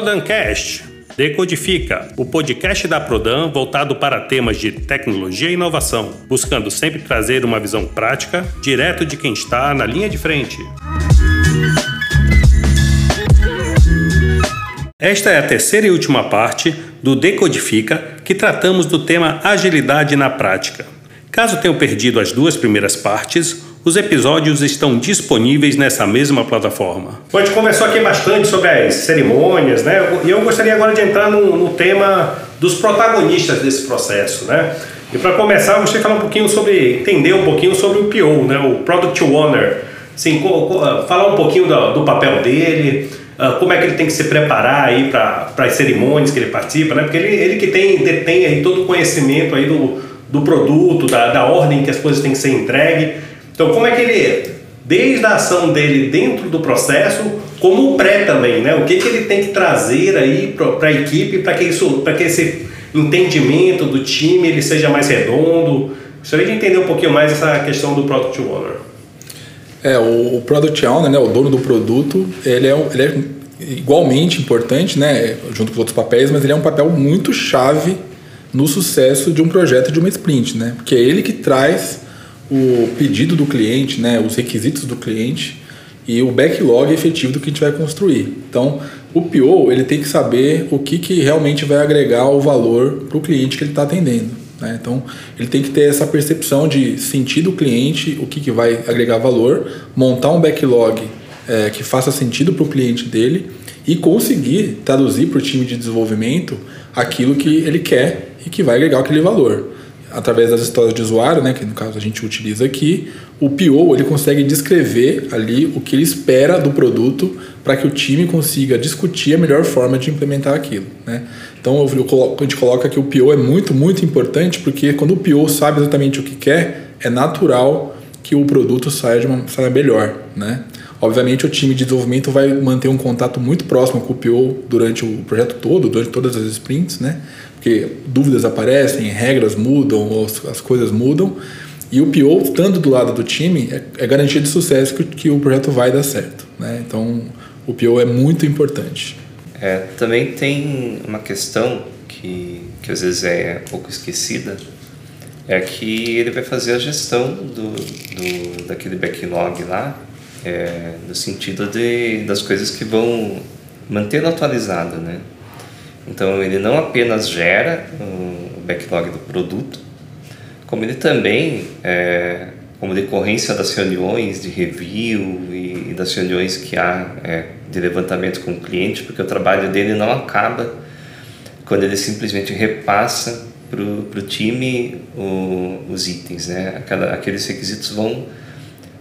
Prodancast Decodifica, o podcast da Prodan voltado para temas de tecnologia e inovação, buscando sempre trazer uma visão prática, direto de quem está na linha de frente. Esta é a terceira e última parte do Decodifica, que tratamos do tema agilidade na prática. Caso tenham perdido as duas primeiras partes, os episódios estão disponíveis nessa mesma plataforma. Bom, a gente conversou aqui bastante sobre as cerimônias, né? E eu gostaria agora de entrar no, no tema dos protagonistas desse processo, né? E para começar, eu gostaria de falar um pouquinho sobre, entender um pouquinho sobre o PO, né? O Product Owner. Assim, falar um pouquinho do, do papel dele, uh, como é que ele tem que se preparar aí para as cerimônias que ele participa, né? Porque ele, ele que tem, detém aí todo o conhecimento aí do, do produto, da, da ordem que as coisas têm que ser entregues. Então, como é que ele, desde a ação dele dentro do processo, como o pré também, né? O que, que ele tem que trazer aí para a equipe para que isso, para que esse entendimento do time ele seja mais redondo. Gostaria de entender um pouquinho mais essa questão do Product Owner. É, o, o Product Owner, né, o dono do produto, ele é, ele é igualmente importante, né, junto com os outros papéis, mas ele é um papel muito chave no sucesso de um projeto de uma sprint, né? Porque é ele que traz o pedido do cliente, né, os requisitos do cliente e o backlog efetivo do que a gente vai construir. Então, o PO ele tem que saber o que, que realmente vai agregar o valor para o cliente que ele está atendendo. Né? Então, ele tem que ter essa percepção de sentir do cliente o que, que vai agregar valor, montar um backlog é, que faça sentido para o cliente dele e conseguir traduzir para o time de desenvolvimento aquilo que ele quer e que vai agregar aquele valor através das histórias de usuário, né, que no caso a gente utiliza aqui, o PO ele consegue descrever ali o que ele espera do produto para que o time consiga discutir a melhor forma de implementar aquilo. Né? Então eu, coloco, a gente coloca que o PO é muito, muito importante porque quando o PO sabe exatamente o que quer, é natural que o produto saia, de uma, saia melhor. Né? Obviamente o time de desenvolvimento vai manter um contato muito próximo com o PO durante o projeto todo, durante todas as sprints, né? Porque dúvidas aparecem, regras mudam, as coisas mudam. E o PO, estando do lado do time, é, é garantia de sucesso que, que, o projeto vai dar certo. Né? Então, o PO é muito importante. É, também tem uma questão que, que às vezes é um pouco esquecida, é que ele vai fazer a gestão do, do daquele backlog lá, é, no sentido de, das coisas que vão mantê-lo atualizado, né? Então ele não apenas gera o backlog do produto, como ele também, é, como decorrência das reuniões de review e, das reuniões que há é, de levantamento com o cliente, porque o trabalho dele não acaba quando ele simplesmente repassa para o time os itens, né? Aquela, aqueles requisitos vão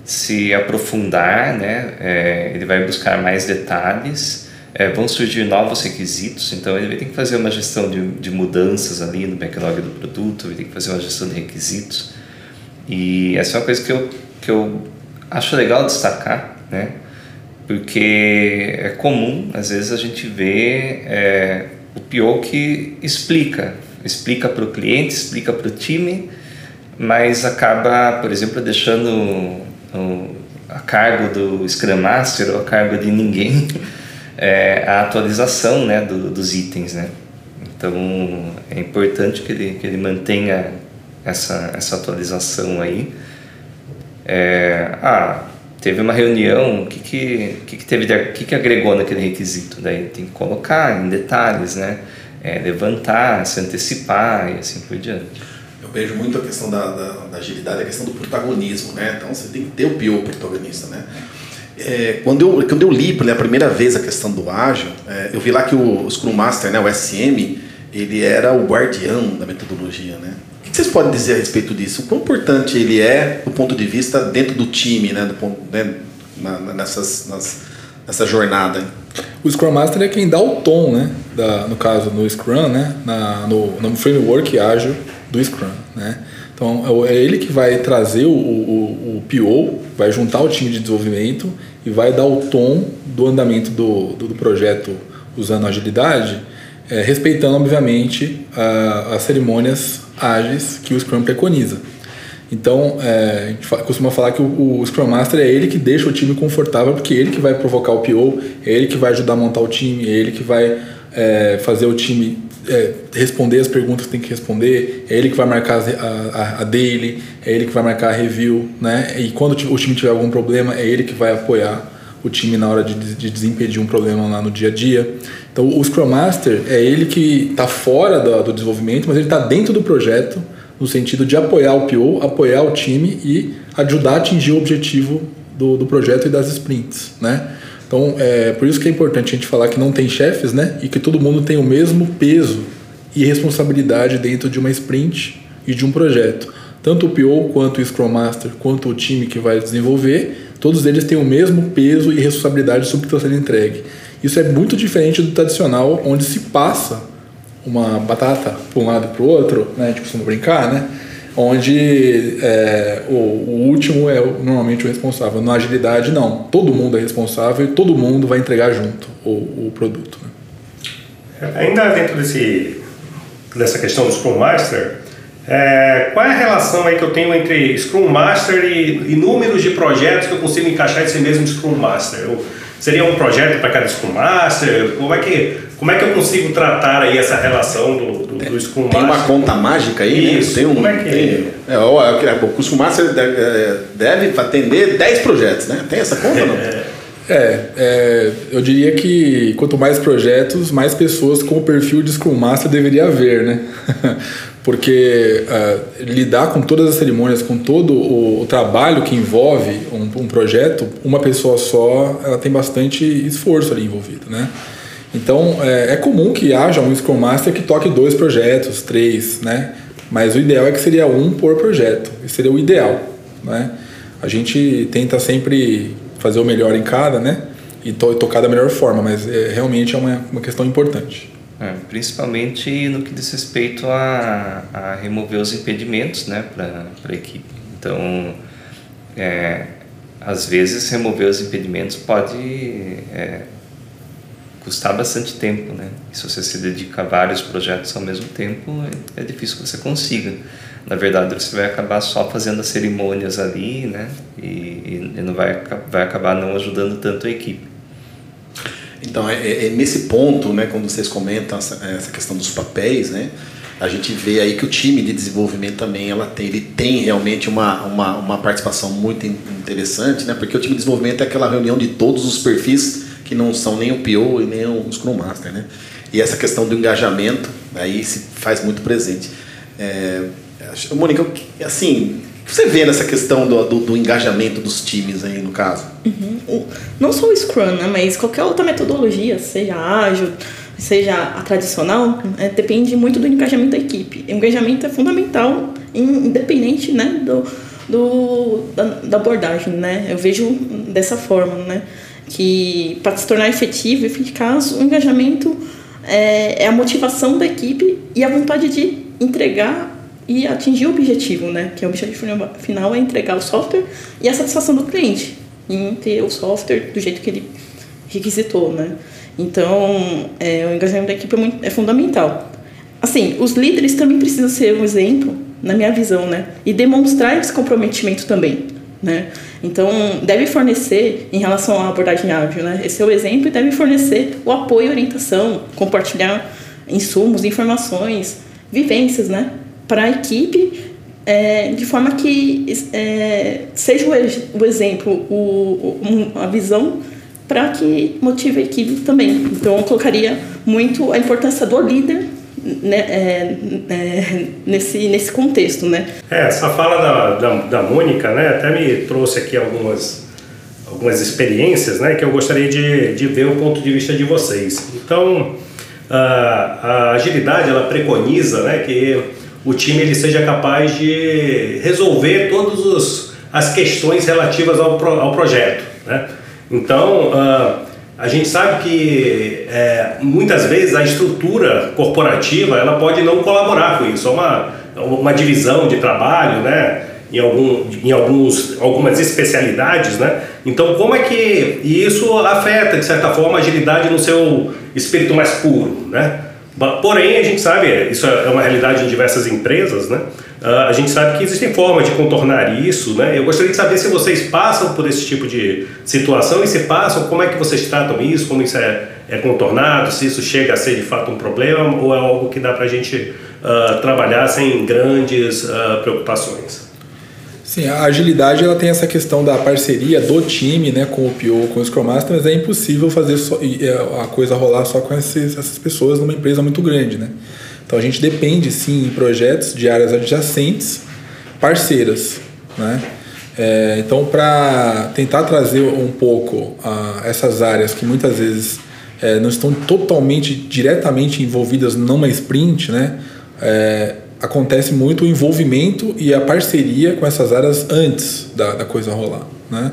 se aprofundar, né? É, ele vai buscar mais detalhes é, vão surgir novos requisitos, então ele tem que fazer uma gestão de, de mudanças ali no backlog do produto, ele tem que fazer uma gestão de requisitos. E essa é uma coisa que eu, que eu acho legal destacar, né? porque é comum, às vezes, a gente ver é, o pior que explica, explica para o cliente, explica para o time, mas acaba, por exemplo, deixando a cargo do Scrum Master ou a cargo de ninguém é, a atualização né, do, dos itens. Né? Então é importante que ele, que ele mantenha essa, essa atualização aí. É, ah, teve uma reunião, o que, que, que, que teve de, que, que agregou naquele requisito? Daí tem que colocar em detalhes, né? É, levantar, se antecipar e assim por diante. Eu vejo muito a questão da, da, da agilidade, a questão do protagonismo, né? Então você tem que ter o pior protagonista, né? É, quando, eu, quando eu li pela primeira vez a questão do ágil, é, eu vi lá que o, Scrum Master, né, o SM, ele era o guardião da metodologia, né? O que vocês podem dizer a respeito disso? O quão importante ele é do ponto de vista dentro do time, né, do ponto, né, na, nessas, nas, nessa jornada? O Scrum Master é quem dá o tom, né? Da, no caso, no Scrum, né? Na, no, no framework ágil do Scrum, né? Então, é, é ele que vai trazer o, o, o PO, vai juntar o time de desenvolvimento e vai dar o tom do andamento do, do, do projeto usando agilidade, é, respeitando, obviamente, a, as cerimônias ágeis que o Scrum preconiza. Então, é, a gente costuma falar que o, o, Scrum Master é ele que deixa o time confortável, porque é ele que vai provocar o PO, é ele que vai ajudar a montar o time, é ele que vai é, fazer o time é, responder as perguntas que tem que responder, é ele que vai marcar a, a, a, daily, é ele que vai marcar a review, né? E quando o time tiver algum problema, é ele que vai apoiar o time na hora de, de desimpedir um problema lá no dia a dia. Então, o Scrum Master é ele que está fora do, do, desenvolvimento, mas ele está dentro do projeto, no sentido de apoiar o PO, apoiar o time e ajudar a atingir o objetivo do, do projeto e das sprints, né? Então, é por isso que é importante a gente falar que não tem chefes, né? E que todo mundo tem o mesmo peso e responsabilidade dentro de uma sprint e de um projeto. Tanto o PO, quanto o Scrum Master, quanto o time que vai desenvolver, todos eles têm o mesmo peso e responsabilidade sobre o que está sendo entregue. Isso é muito diferente do tradicional, onde se passa uma batata para um lado e para o outro, né? A gente costuma brincar, né? Onde é, o, o, último é normalmente o responsável. Na agilidade, não. Todo mundo é responsável e todo mundo vai entregar junto o, o produto. Né? Ainda dentro desse, dessa questão do Scrum Master, é, qual é a relação aí que eu tenho entre Scrum Master e, e números de projetos que eu consigo encaixar esse mesmo Scrum Master? Eu, seria um projeto para cada Scrum Master? Como é que como é que eu consigo tratar aí essa relação do, do, do Scrum Master? Tem uma conta mágica aí, Isso, né? Tem um, como é que tem, é? é o Scrum Master deve, é, deve atender 10 projetos, né? Tem essa conta não? É, é, eu diria que quanto mais projetos, mais pessoas com o perfil de Scrum Master deveria haver, né? Porque uh, lidar com todas as cerimônias, com todo o, o trabalho que envolve um, um, projeto, uma pessoa só, ela tem bastante esforço ali envolvido, né? Então, é, é, comum que haja um Scrum Master que toque dois projetos, três, né? Mas o ideal é que seria um por projeto. Isso seria o ideal, né? A gente tenta sempre fazer o melhor em cada, né? E to tocar da melhor forma, mas é, realmente é uma, uma questão importante. É, principalmente no que diz respeito a, a remover os impedimentos né, para a equipe. Então, é, às vezes, remover os impedimentos pode é, custar bastante tempo, né? E se você se dedica a vários projetos ao mesmo tempo, é, é difícil que você consiga. Na verdade, você vai acabar só fazendo as cerimônias ali, né? E, e não vai, vai acabar não ajudando tanto a equipe. Então, é, é, é nesse ponto, né, quando vocês comentam essa, essa questão dos papéis, né? a gente vê aí que o time de desenvolvimento também ela tem, ele tem realmente uma, uma, uma participação muito interessante, né? Porque o time de desenvolvimento é aquela reunião de todos os perfis que não são nem o PO e nem o Scrum Master, né? E essa questão do engajamento aí se faz muito presente. É, Mônica, assim, você vê nessa questão do, do, do, engajamento dos times aí no caso? Uhum. Não só o Scrum, né, mas qualquer outra metodologia, seja ágil, seja a tradicional, é, depende muito do engajamento da equipe. O engajamento é fundamental, independente né, do, do, da, da abordagem. Né? Eu vejo dessa forma. Né? Que para se tornar efetivo e eficaz, o engajamento é, é, a motivação da equipe e a vontade de entregar e atingir o objetivo, né? Que o objetivo final é entregar o software e a satisfação do cliente em ter o software do jeito que ele requisitou, né? Então, é, o engajamento da equipe é, muito, é fundamental. Assim, os líderes também precisam ser um exemplo, na minha visão, né? E demonstrar esse comprometimento também. Né? Então, deve fornecer, em relação à abordagem ágil, né? esse é o exemplo, e deve fornecer o apoio e orientação, compartilhar insumos, informações, vivências né? para a equipe, é, de forma que é, seja o, o exemplo, o, o, a visão para que motive a equipe também. Então, eu colocaria muito a importância do líder é, é, nesse, nesse contexto, né? É, essa fala da, da, da Mônica, né, até me trouxe aqui algumas, algumas experiências, né, que eu gostaria de, de ver o ponto de vista de vocês. Então, a, a agilidade, ela preconiza, né, que o time ele seja capaz de resolver todas as questões relativas ao, pro, ao projeto, né? Então, uh, a gente sabe que é, muitas vezes a estrutura corporativa ela pode não colaborar com isso, é uma, uma divisão de trabalho, né? Em, algum, em alguns, algumas especialidades, né? Então, como é que isso afeta, de certa forma, a agilidade no seu espírito mais puro, né? Porém, a gente sabe, isso é uma realidade em diversas empresas, né? Uh, a gente sabe que existem formas de contornar isso, né? Eu gostaria de saber se vocês passam por esse tipo de situação e se passam, como é que vocês tratam isso, como isso é, é contornado, se isso chega a ser de fato um problema ou é algo que dá para a gente uh, trabalhar sem grandes uh, preocupações. Sim, a agilidade ela tem essa questão da parceria do time, né, com o PO, com o Scrum Master, mas é impossível fazer só, a coisa rolar só com esses, essas pessoas numa empresa muito grande, né? Então a gente depende sim em projetos de áreas adjacentes, parceiras, né? É, então para tentar trazer um pouco a, essas áreas que muitas vezes é, não estão totalmente diretamente envolvidas numa sprint, né? É, acontece muito o envolvimento e a parceria com essas áreas antes da, da coisa rolar. Né?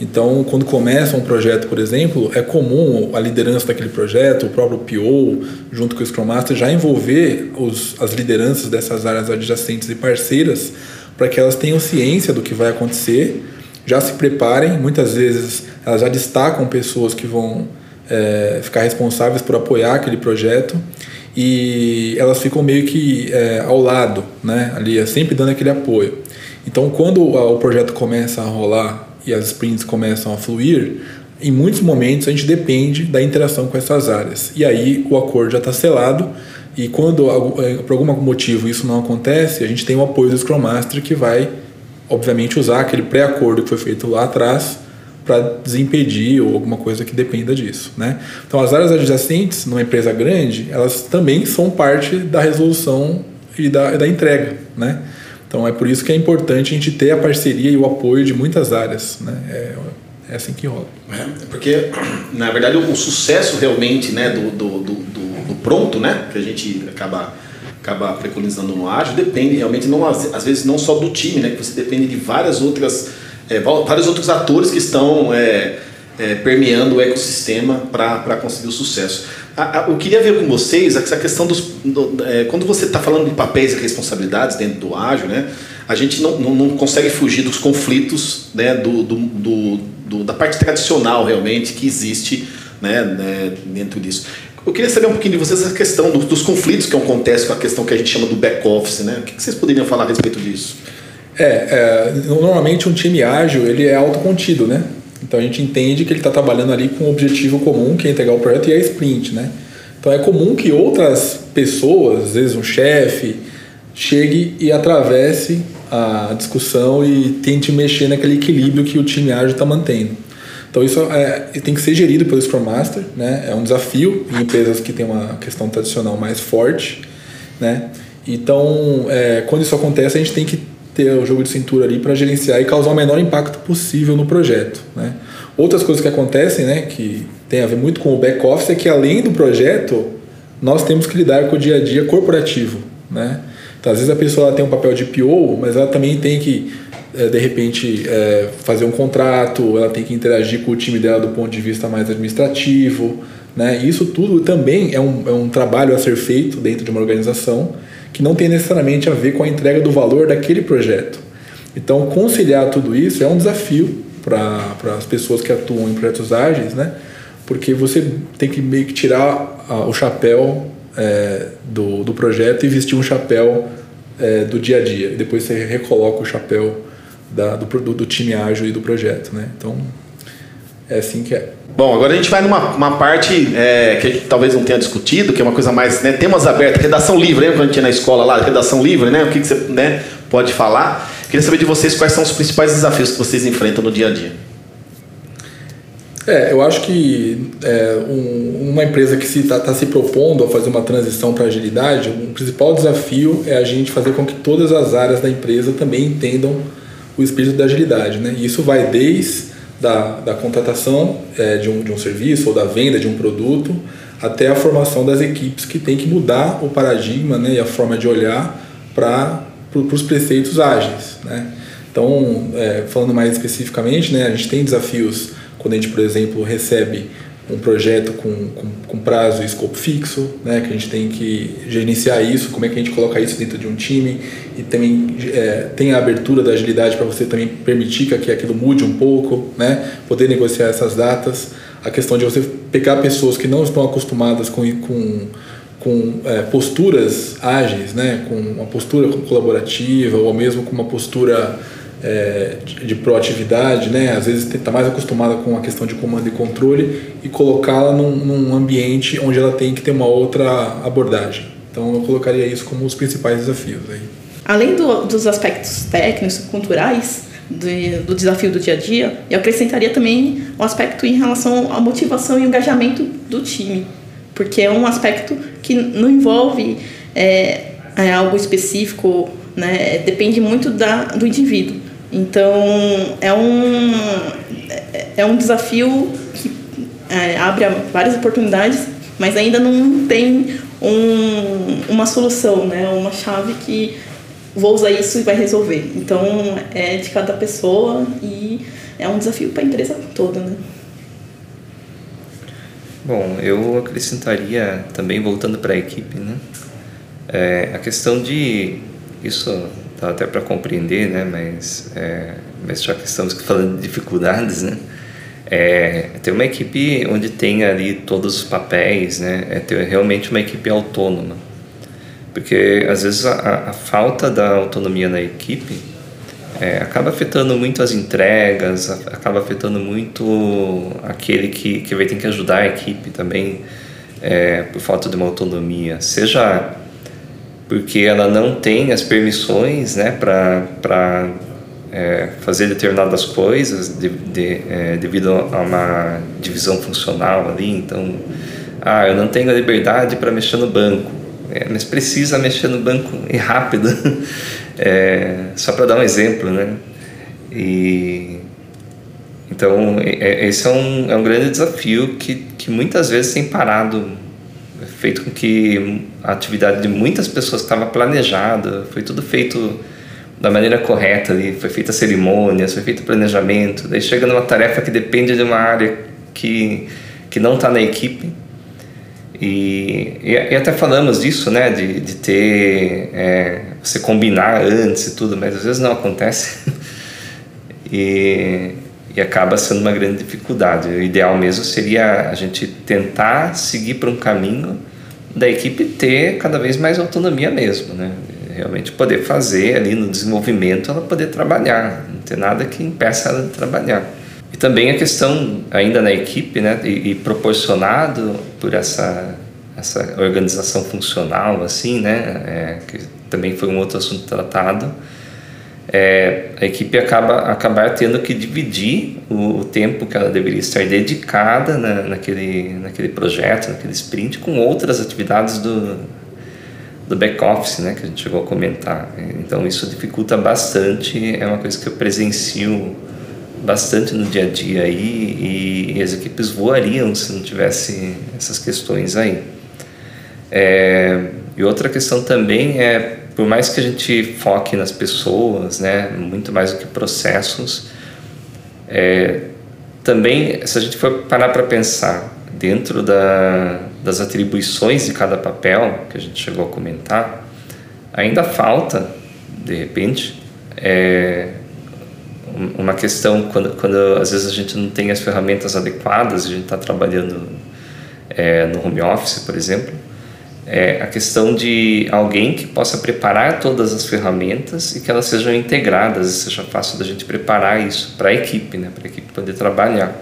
Então, quando começa um projeto, por exemplo, é comum a liderança daquele projeto, o próprio PO, junto com o Scrum Master, já envolver os, as lideranças dessas áreas adjacentes e parceiras para que elas tenham ciência do que vai acontecer, já se preparem. Muitas vezes elas já destacam pessoas que vão é, ficar responsáveis por apoiar aquele projeto e elas ficam meio que é, ao lado, né? Ali, é sempre dando aquele apoio. Então, quando o projeto começa a rolar e as sprints começam a fluir, em muitos momentos a gente depende da interação com essas áreas. E aí o acordo já está selado. E quando é, por algum motivo isso não acontece, a gente tem o apoio do Scrum Master que vai, obviamente, usar aquele pré-acordo que foi feito lá atrás para desimpedir ou alguma coisa que dependa disso, né? Então as áreas adjacentes numa empresa grande, elas também são parte da resolução e da, da entrega, né? Então é por isso que é importante a gente ter a parceria e o apoio de muitas áreas, né? É, é assim que rola. É, porque na verdade o, sucesso realmente, né, do, do, do, do, pronto, né, que a gente acaba acaba preconizando no ágil, depende realmente não às vezes não só do time, né, que você depende de várias outras é, vários outros atores que estão é, é, permeando o ecossistema para conseguir o sucesso. A, a, eu queria ver com vocês essa questão dos. Do, é, quando você está falando de papéis e responsabilidades dentro do ágil, né, a gente não, não, não consegue fugir dos conflitos né, do, do, do, do, da parte tradicional realmente que existe né, né, dentro disso. Eu queria saber um pouquinho de vocês essa questão dos conflitos que acontecem com a questão que a gente chama do back-office. Né? O que vocês poderiam falar a respeito disso? É, é, normalmente um time ágil ele é autocontido, né? Então a gente entende que ele está trabalhando ali com um objetivo comum, que é entregar o projeto e é sprint, né? Então é comum que outras pessoas, às vezes um chefe, chegue e atravesse a discussão e tente mexer naquele equilíbrio que o time ágil está mantendo. Então isso é, tem que ser gerido pelo Scrum Master, né? É um desafio em empresas que têm uma questão tradicional mais forte, né? Então, é, quando isso acontece, a gente tem que ter o jogo de cintura ali para gerenciar e causar o menor impacto possível no projeto. Né? Outras coisas que acontecem, né, que tem a ver muito com o back office, é que além do projeto, nós temos que lidar com o dia a dia corporativo. Né? Então, às vezes a pessoa tem um papel de PO, mas ela também tem que, é, de repente, é, fazer um contrato, ela tem que interagir com o time dela do ponto de vista mais administrativo. Né? isso tudo também é um, é um trabalho a ser feito dentro de uma organização que não tem necessariamente a ver com a entrega do valor daquele projeto. Então, conciliar tudo isso é um desafio para as pessoas que atuam em projetos ágeis, né? porque você tem que meio que tirar a, o chapéu é, do, do projeto e vestir um chapéu é, do dia a dia. Depois você recoloca o chapéu da, do, do, do time ágil e do projeto. Né? Então, é assim que é. Bom, agora a gente vai numa uma parte é, que a gente talvez não tenha discutido, que é uma coisa mais, né, temas abertos, redação livre, lembra quando a gente ia na escola lá, redação livre, né? O que, que você né, pode falar? Queria saber de vocês quais são os principais desafios que vocês enfrentam no dia a dia. É, eu acho que é, um, uma empresa que está tá se propondo a fazer uma transição para agilidade, o principal desafio é a gente fazer com que todas as áreas da empresa também entendam o espírito da agilidade. Né? E isso vai desde da, da contratação é, de, um, de um serviço ou da venda de um produto até a formação das equipes que tem que mudar o paradigma né, e a forma de olhar para os preceitos ágeis. Né? Então, é, falando mais especificamente, né, a gente tem desafios quando a gente, por exemplo, recebe um projeto com, com, com, prazo e escopo fixo, né, que a gente tem que gerenciar isso, como é que a gente coloca isso dentro de um time e também é, tem a abertura da agilidade para você também permitir que aquilo mude um pouco, né, poder negociar essas datas, a questão de você pegar pessoas que não estão acostumadas com, com, com é, posturas ágeis, né, com uma postura colaborativa ou mesmo com uma postura é, de, de, proatividade, né, às vezes está mais acostumada com a questão de comando e controle e colocá-la num, num ambiente onde ela tem que ter uma outra abordagem. Então eu colocaria isso como os principais desafios aí. Além do, dos aspectos técnicos e culturais do, desafio do dia a dia, eu acrescentaria também o um aspecto em relação à motivação e engajamento do time, porque é um aspecto que não envolve é, é algo específico, né? depende muito da, do indivíduo. Então é um, é, um desafio que é, abre várias oportunidades, mas ainda não tem um, uma solução, né? uma chave que vou usar isso e vai resolver. Então é de cada pessoa e é um desafio para a empresa toda. Né? Bom, eu acrescentaria também, voltando para a equipe, né? É, a questão de. Isso dá até para compreender, né? Mas, é, mas já que estamos falando de dificuldades, né? É, ter uma equipe onde tem ali todos os papéis, né? É ter realmente uma equipe autônoma. Porque às vezes a, a falta da autonomia na equipe é, acaba afetando muito as entregas, acaba afetando muito aquele que, que vai ter que ajudar a equipe também é, por falta de uma autonomia, seja porque ela não tem as permissões né, para é, fazer determinadas coisas de, de, é, devido a uma divisão funcional ali, então, ah, eu não tenho a liberdade para mexer no banco, é, mas precisa mexer no banco e rápido, é, só para dar um exemplo, né? E então é, esse é um, é um grande desafio que, que muitas vezes tem parado, feito com que a atividade de muitas pessoas estava planejada, foi tudo feito da maneira correta ali, foi feita cerimônias, foi feito planejamento, daí chega numa tarefa que depende de uma área que, que não está na equipe e, e, e, até falamos disso, né, de, de ter, é, você combinar antes e tudo, mas às vezes não acontece. e, e acaba sendo uma grande dificuldade. O ideal mesmo seria a gente tentar seguir para um caminho da equipe ter cada vez mais autonomia mesmo, né? Realmente poder fazer ali no desenvolvimento, ela poder trabalhar, não ter nada que impeça ela de trabalhar. E também a questão, ainda na equipe, né, e, e proporcionado por essa, essa organização funcional, assim, né, é, que também foi um outro assunto tratado, é, a equipe acaba acabar tendo que dividir o, o, tempo que ela deveria estar dedicada na, naquele, naquele projeto, naquele sprint, com outras atividades do, do back-office, né, que a gente chegou a comentar. Então, isso dificulta bastante, é uma coisa que eu presencio bastante no dia a dia aí e, e as equipes voariam se não tivesse essas questões aí. É, e outra questão também é, por mais que a gente foque nas pessoas, né, muito mais do que processos, é, também, se a gente for parar para pensar dentro da, das atribuições de cada papel, que a gente chegou a comentar, ainda falta, de repente, é, uma questão quando, quando às vezes a gente não tem as ferramentas adequadas, a gente está trabalhando é, no home office, por exemplo, é a questão de alguém que possa preparar todas as ferramentas e que elas sejam integradas e seja fácil da gente preparar isso para a equipe, né, para a equipe poder trabalhar.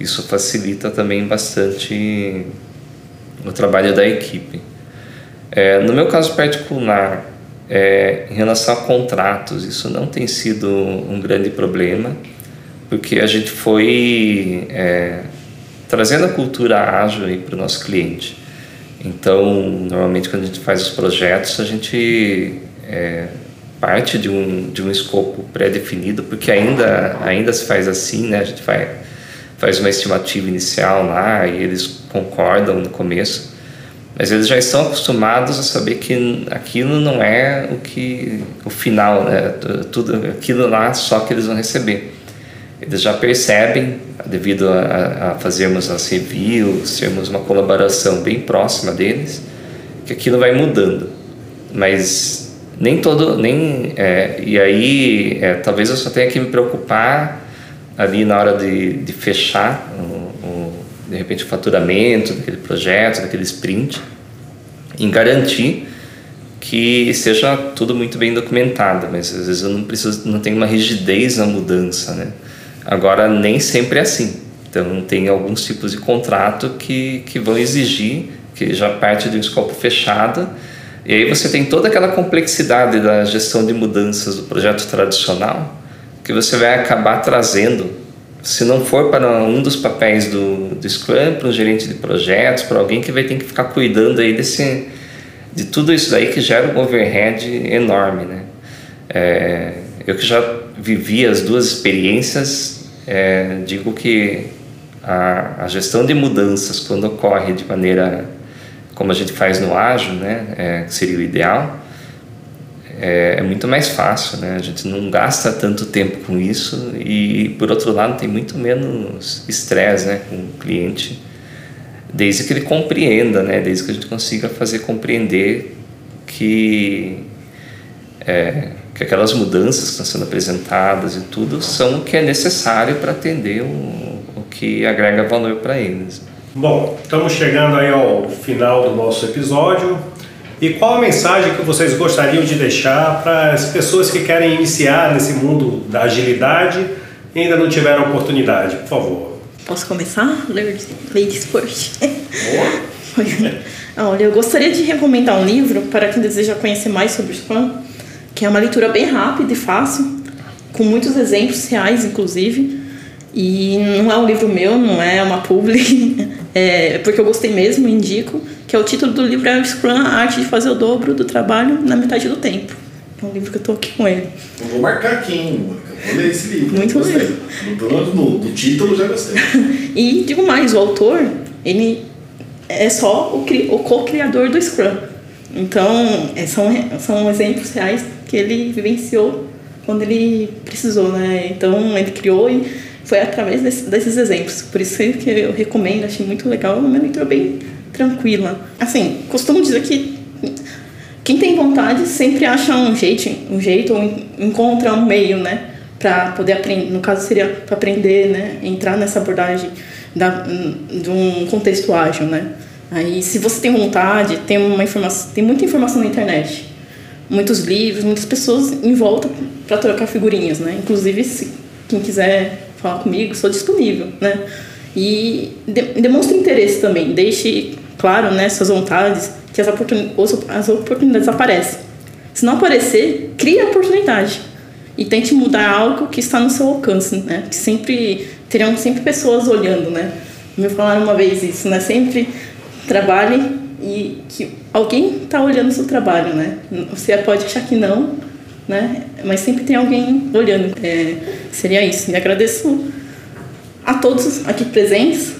Isso facilita também bastante o trabalho da equipe. É, no meu caso particular, é, em relação a contratos, isso não tem sido um grande problema, porque a gente foi é, trazendo a cultura ágil para o nosso cliente. Então, normalmente quando a gente faz os projetos, a gente é, parte de um, de um escopo pré-definido, porque ainda, ainda se faz assim, né? A gente faz, faz uma estimativa inicial lá e eles concordam no começo mas eles já estão acostumados a saber que aquilo não é o que o final, né? Tudo aquilo lá só que eles vão receber. Eles já percebem, devido a, a fazermos as reviews, termos uma colaboração bem próxima deles, que aquilo vai mudando. Mas nem todo, nem é, e aí é, talvez eu só tenha que me preocupar ali na hora de, de fechar o, o de repente o faturamento daquele projeto, daquele sprint, em garantir que seja tudo muito bem documentado, mas às vezes eu não preciso, não tenho uma rigidez na mudança, né? Agora nem sempre é assim. Então tem alguns tipos de contrato que, que vão exigir que já parte de um escopo fechado e aí você tem toda aquela complexidade da gestão de mudanças do projeto tradicional que você vai acabar trazendo, se não for para um dos papéis do, do Scrum, para um gerente de projetos, para alguém que vai ter que ficar cuidando aí desse, de tudo isso daí que gera um overhead enorme, né? É, eu que já vivi as duas experiências, é, digo que a, a gestão de mudanças, quando ocorre de maneira como a gente faz no ágil, né, é, que seria o ideal, é, é, muito mais fácil, né? A gente não gasta tanto tempo com isso e, por outro lado, tem muito menos estresse, né, com o cliente, desde que ele compreenda, né? Desde que a gente consiga fazer compreender que é, que aquelas mudanças que estão sendo apresentadas e tudo são o que é necessário para atender o, o que agrega valor para eles. Bom, estamos chegando aí ao final do nosso episódio. E qual a mensagem que vocês gostariam de deixar para as pessoas que querem iniciar nesse mundo da agilidade e ainda não tiveram oportunidade? Por favor. Posso começar? Ladies first. Olha, eu gostaria de recomendar um livro para quem deseja conhecer mais sobre o Scrum, que é uma leitura bem rápida e fácil, com muitos exemplos reais, inclusive. E não é um livro meu, não é uma publi, é porque eu gostei mesmo, indico, que é o título do livro é o Scrum, a arte de fazer o dobro do trabalho na metade do tempo. É um livro que eu tô aqui com ele. Eu vou marcar aqui, hein, Vou ler esse livro. Muito legal. No, no título já gostei. e digo mais, o autor, ele é só o, o co-criador do Scrum. Então, é, são, são exemplos reais que ele vivenciou quando ele precisou, né? Então, ele criou e foi através desse, desses exemplos. Por isso que eu recomendo, achei muito legal, uma leitura bem tranquila. Assim, costumo dizer que quem tem vontade sempre acha um jeito, um jeito ou encontra um meio, né, para poder aprender. No caso seria para aprender, né, entrar nessa abordagem da, de um contexto ágil, né. Aí, se você tem vontade, tem uma informação, tem muita informação na internet, muitos livros, muitas pessoas em volta para trocar figurinhas, né. Inclusive, se quem quiser falar comigo, sou disponível, né? E de, demonstre interesse também, deixe claro, né, suas vontades, que as, oportun, as oportunidades aparecem. Se não aparecer, crie a oportunidade e tente mudar algo que está no seu alcance, né? Que sempre terão sempre pessoas olhando, né? Me falaram uma vez isso, né? Sempre trabalhe e que alguém está olhando o seu trabalho, né? Você pode achar que não, né? Mas sempre tem alguém olhando. É, seria isso. E agradeço a todos aqui presentes,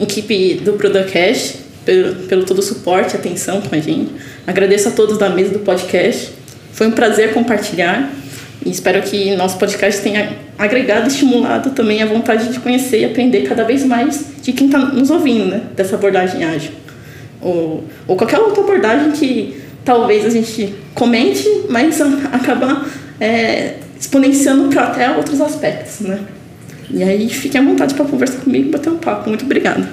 equipe do Producast, pelo, pelo todo o suporte, atenção com a gente. Agradeço a todos da mesa do podcast. Foi um prazer compartilhar e espero que nosso podcast tenha agregado e estimulado também a vontade de conhecer e aprender cada vez mais de quem está nos ouvindo, né? Dessa abordagem ágil. Ou, ou qualquer outra abordagem que talvez a gente comente, mas acaba é, exponenciando para até outros aspectos, né? E aí fique à vontade para conversar comigo e bater um papo. Muito obrigada.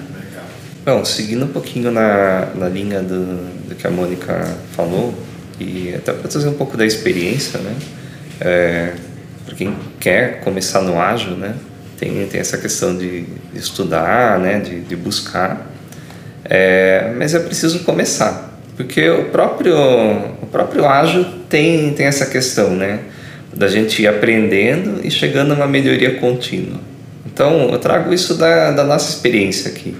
Bom, seguindo um pouquinho na, na linha do, do que a Mônica falou, e até para trazer um pouco da experiência, né? É, para quem quer começar no ágil, né? Tem, tem essa questão de, de estudar, né? De, de buscar. É, mas é preciso começar porque o próprio, o próprio ágil tem, tem essa questão, né? Da gente ir aprendendo e chegando a uma melhoria contínua. Então, eu trago isso da, da nossa experiência aqui.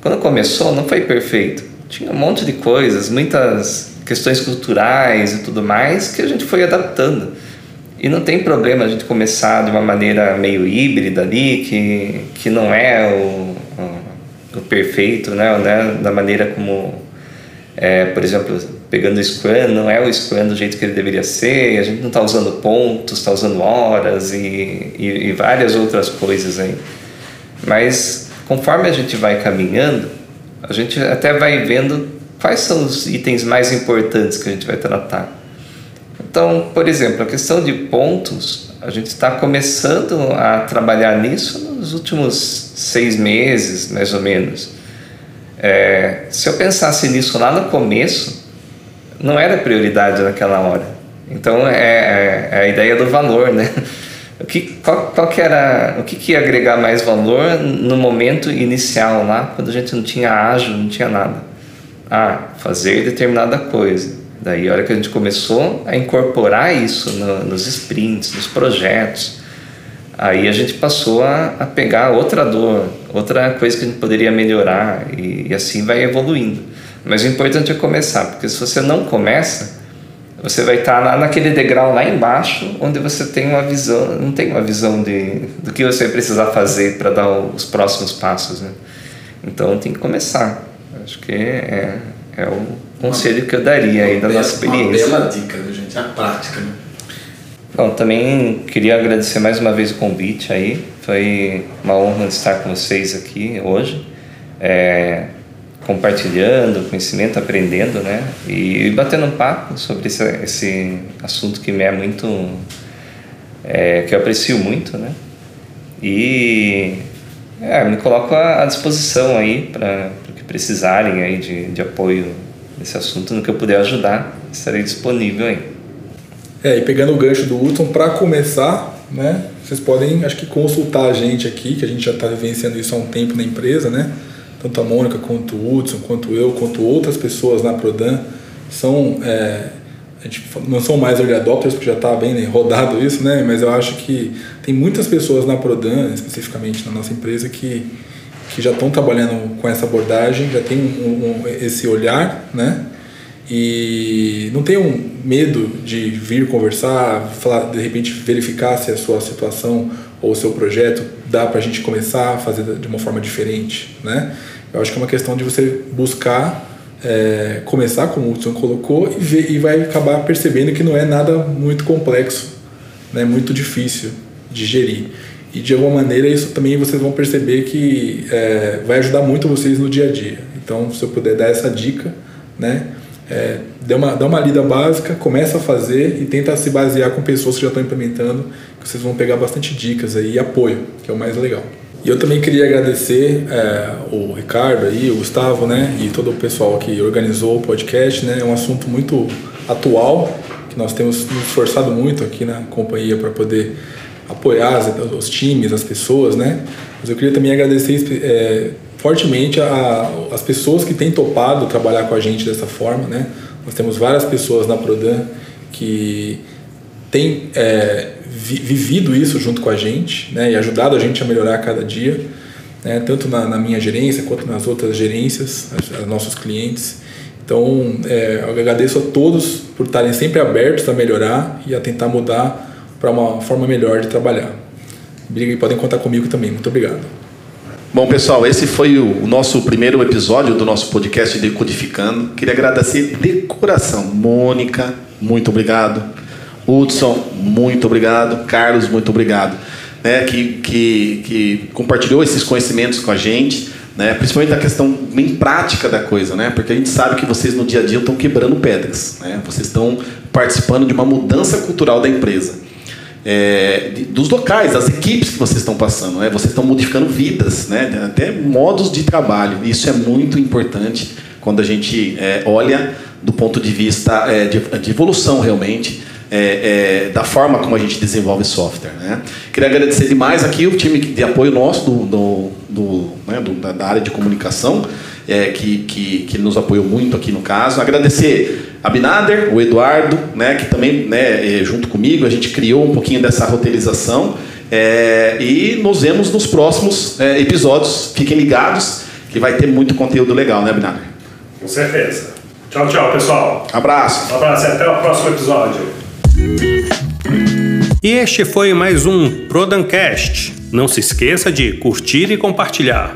Quando começou, não foi perfeito. Tinha um monte de coisas, muitas questões culturais e tudo mais que a gente foi adaptando. E não tem problema a gente começar de uma maneira meio híbrida ali, que, que não é o, perfeito, né? né? Da maneira como é, por exemplo, pegando o Scrum, não é o Scrum do jeito que ele deveria ser, a gente não está usando pontos, está usando horas e, e, e, várias outras coisas aí. Mas conforme a gente vai caminhando, a gente até vai vendo quais são os itens mais importantes que a gente vai tratar. Então, por exemplo, a questão de pontos, a gente está começando a trabalhar nisso nos últimos seis meses, mais ou menos. É, se eu pensasse nisso lá no começo, não era prioridade naquela hora. Então é, é, é a ideia do valor, né? O que, qual, qual que era, o que, que ia agregar mais valor no momento inicial lá, quando a gente não tinha ágil, não tinha nada? Ah, fazer determinada coisa. Daí, a hora que a gente começou a incorporar isso no, nos sprints, nos projetos, aí a gente passou a, a, pegar outra dor, outra coisa que a gente poderia melhorar e, e assim vai evoluindo. Mas o importante é começar, porque se você não começa, você vai estar lá naquele degrau lá embaixo, onde você tem uma visão, não tem uma visão de do que você vai precisar fazer para dar os próximos passos, né? Então tem que começar. Acho que é, é o conselho que eu daria aí da nossa experiência. Uma bela dica, né, gente? A prática, né? Bom, também queria agradecer mais uma vez o convite aí. Foi uma honra estar com vocês aqui hoje. É, compartilhando conhecimento, aprendendo, né? E batendo um papo sobre esse, esse assunto que me é muito. É, que eu aprecio muito, né? E é, me coloco à disposição aí para precisarem aí de, de apoio nesse assunto, no que eu puder ajudar, estarei disponível aí. É, e pegando o gancho do Hudson, para começar, né? Vocês podem, acho que, consultar a gente aqui, que a gente já está vivenciando isso há um tempo na empresa, né? tanto a Mônica quanto o Hudson, quanto eu, quanto outras pessoas na Prodan, são, é, a gente não são mais early adopters, porque já está bem rodado isso, né? mas eu acho que tem muitas pessoas na Prodan, especificamente na nossa empresa, que, que já estão trabalhando com essa abordagem, já tem um, um, esse olhar, né? e não tenham medo de vir conversar, falar, de repente verificar se a sua situação ou o seu projeto dá para a gente começar a fazer de uma forma diferente, né? Eu acho que é uma questão de você buscar é, começar como o Hudson colocou e, ver, e vai acabar percebendo que não é nada muito complexo, né? Muito difícil de gerir. E de alguma maneira isso também vocês vão perceber que é, vai ajudar muito vocês no dia a dia. Então, se eu puder dar essa dica, né? É, dê, uma, dá uma lida básica, começa a fazer e tenta se basear com pessoas que já estão implementando, que vocês vão pegar bastante dicas aí e apoio, que é o mais legal. E eu também queria agradecer é, o Ricardo aí, o Gustavo, né, e todo o pessoal que organizou o podcast, né, é um assunto muito atual, que nós temos nos esforçado muito aqui na companhia para poder apoiar os times, as pessoas, né, mas eu queria também agradecer é, fortemente a, as pessoas que têm topado trabalhar com a gente dessa forma, né? Nós temos várias pessoas na Prodan que têm é, vi, vivido isso junto com a gente, né? E ajudado a gente a melhorar a cada dia, né? Tanto na, na minha gerência quanto nas outras gerências, os nossos clientes. Então, é, eu agradeço a todos por estarem sempre abertos a melhorar e a tentar mudar para uma forma melhor de trabalhar. E podem contar comigo também. Muito obrigado. Bom, pessoal, esse foi o nosso primeiro episódio do nosso podcast Decodificando. Queria agradecer de coração. Mônica, muito obrigado. Hudson, muito obrigado. Carlos, muito obrigado. Né, que, que, que compartilhou esses conhecimentos com a gente, né, principalmente da questão bem prática da coisa, né, porque a gente sabe que vocês no dia a dia estão quebrando pedras, né, vocês estão participando de uma mudança cultural da empresa é, dos locais, das equipes que vocês estão passando. Né? Vocês estão modificando vidas, né? até modos de trabalho. Isso é muito importante quando a gente é, olha do ponto de vista é, de, de, evolução realmente. É, é, da forma como a gente desenvolve software. Né? Queria agradecer demais aqui o time de apoio nosso do, do, do, né, do da área de comunicação, é, que, que, que nos apoiou muito aqui no caso. Agradecer a Binader, o Eduardo, né, que também, né, é, junto comigo, a gente criou um pouquinho dessa roteirização. É, e nos vemos nos próximos é, episódios. Fiquem ligados, que vai ter muito conteúdo legal, né, Binader? Com certeza. Tchau, tchau, pessoal. Abraço. Um abraço e até o próximo episódio. E este foi mais um Prodancast. Não se esqueça de curtir e compartilhar.